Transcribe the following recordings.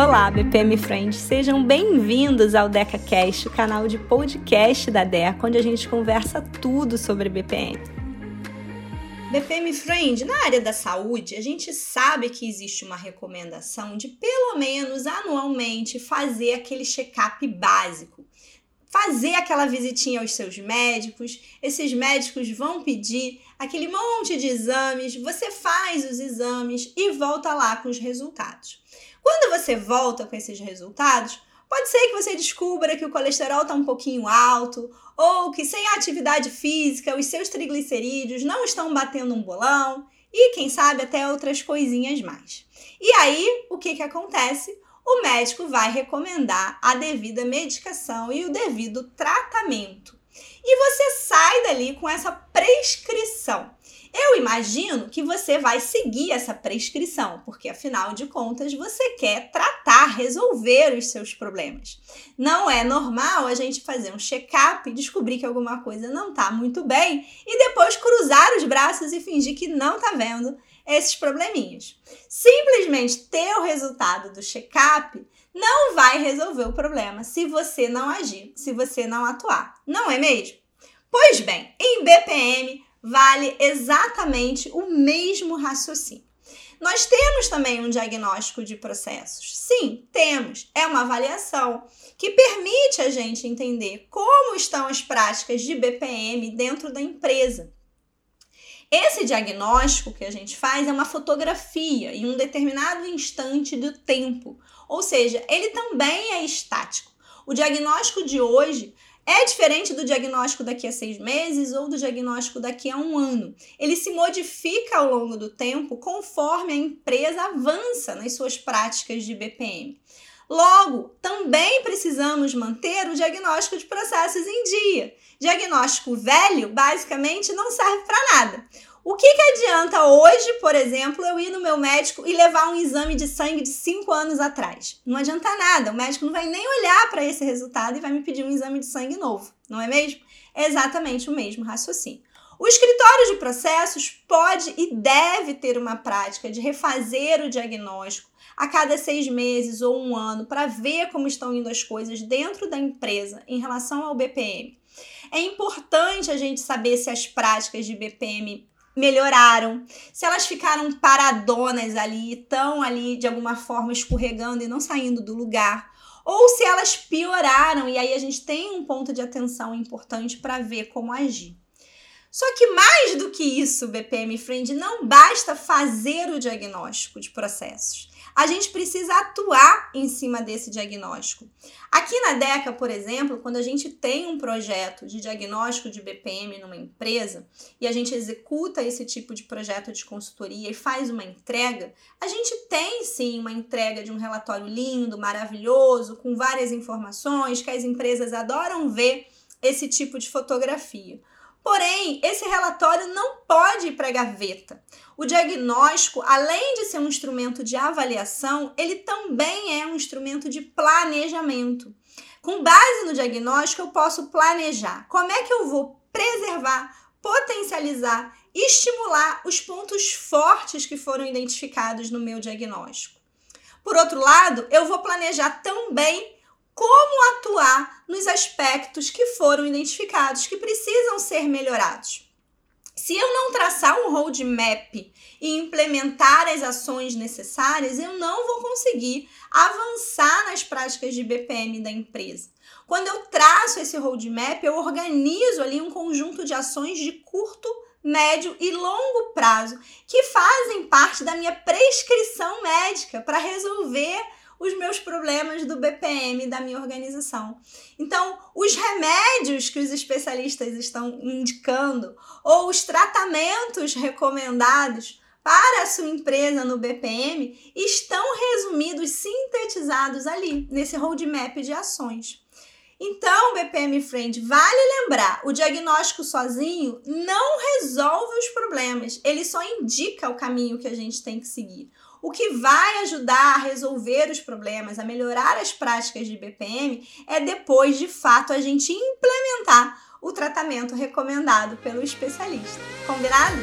Olá, BPM Friends, sejam bem-vindos ao DecaCast, o canal de podcast da DECA, onde a gente conversa tudo sobre BPM. BPM Friend, na área da saúde, a gente sabe que existe uma recomendação de pelo menos anualmente fazer aquele check-up básico. Fazer aquela visitinha aos seus médicos, esses médicos vão pedir aquele monte de exames, você faz os exames e volta lá com os resultados. Quando você volta com esses resultados, pode ser que você descubra que o colesterol está um pouquinho alto, ou que sem atividade física os seus triglicerídeos não estão batendo um bolão, e quem sabe até outras coisinhas mais. E aí, o que, que acontece? O médico vai recomendar a devida medicação e o devido tratamento. E você sai dali com essa prescrição. Eu imagino que você vai seguir essa prescrição, porque afinal de contas você quer tratar, resolver os seus problemas. Não é normal a gente fazer um check-up e descobrir que alguma coisa não está muito bem e depois cruzar os braços e fingir que não está vendo esses probleminhas. Simplesmente ter o resultado do check-up não vai resolver o problema se você não agir, se você não atuar, não é mesmo? Pois bem, em BPM vale exatamente o mesmo raciocínio. Nós temos também um diagnóstico de processos. Sim, temos. É uma avaliação que permite a gente entender como estão as práticas de BPM dentro da empresa. Esse diagnóstico que a gente faz é uma fotografia em um determinado instante do tempo, ou seja, ele também é estático. O diagnóstico de hoje é diferente do diagnóstico daqui a seis meses ou do diagnóstico daqui a um ano. Ele se modifica ao longo do tempo conforme a empresa avança nas suas práticas de BPM. Logo, também precisamos manter o diagnóstico de processos em dia. Diagnóstico velho basicamente não serve para nada. O que, que adianta hoje, por exemplo, eu ir no meu médico e levar um exame de sangue de 5 anos atrás? Não adianta nada, o médico não vai nem olhar para esse resultado e vai me pedir um exame de sangue novo, não é mesmo? É exatamente o mesmo raciocínio. O escritório de processos pode e deve ter uma prática de refazer o diagnóstico a cada seis meses ou um ano para ver como estão indo as coisas dentro da empresa em relação ao BPM. É importante a gente saber se as práticas de BPM melhoraram, se elas ficaram paradonas ali, estão ali de alguma forma escorregando e não saindo do lugar, ou se elas pioraram e aí a gente tem um ponto de atenção importante para ver como agir. Só que mais do que isso, BPM Friend, não basta fazer o diagnóstico de processos a gente precisa atuar em cima desse diagnóstico. Aqui na DECA, por exemplo, quando a gente tem um projeto de diagnóstico de BPM numa empresa e a gente executa esse tipo de projeto de consultoria e faz uma entrega, a gente tem sim uma entrega de um relatório lindo, maravilhoso, com várias informações que as empresas adoram ver esse tipo de fotografia. Porém, esse relatório não pode ir para a gaveta. O diagnóstico, além de ser um instrumento de avaliação, ele também é um instrumento de planejamento. Com base no diagnóstico, eu posso planejar como é que eu vou preservar, potencializar, estimular os pontos fortes que foram identificados no meu diagnóstico. Por outro lado, eu vou planejar também como atuar nos aspectos que foram identificados que precisam ser melhorados. Se eu não traçar um roadmap e implementar as ações necessárias, eu não vou conseguir avançar nas práticas de BPM da empresa. Quando eu traço esse roadmap, eu organizo ali um conjunto de ações de curto, médio e longo prazo que fazem parte da minha prescrição médica para resolver os meus problemas do BPM da minha organização. Então, os remédios que os especialistas estão indicando ou os tratamentos recomendados para a sua empresa no BPM estão resumidos, sintetizados ali, nesse roadmap de ações. Então, BPM Friend, vale lembrar, o diagnóstico sozinho não resolve os problemas, ele só indica o caminho que a gente tem que seguir. O que vai ajudar a resolver os problemas, a melhorar as práticas de BPM, é depois de fato a gente implementar o tratamento recomendado pelo especialista. Combinado?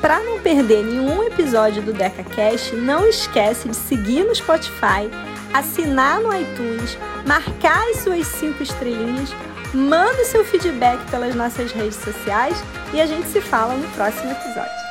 Para não perder nenhum episódio do DecaCast, não esquece de seguir no Spotify assinar no iTunes, marcar as suas cinco estrelinhas, manda o seu feedback pelas nossas redes sociais e a gente se fala no próximo episódio.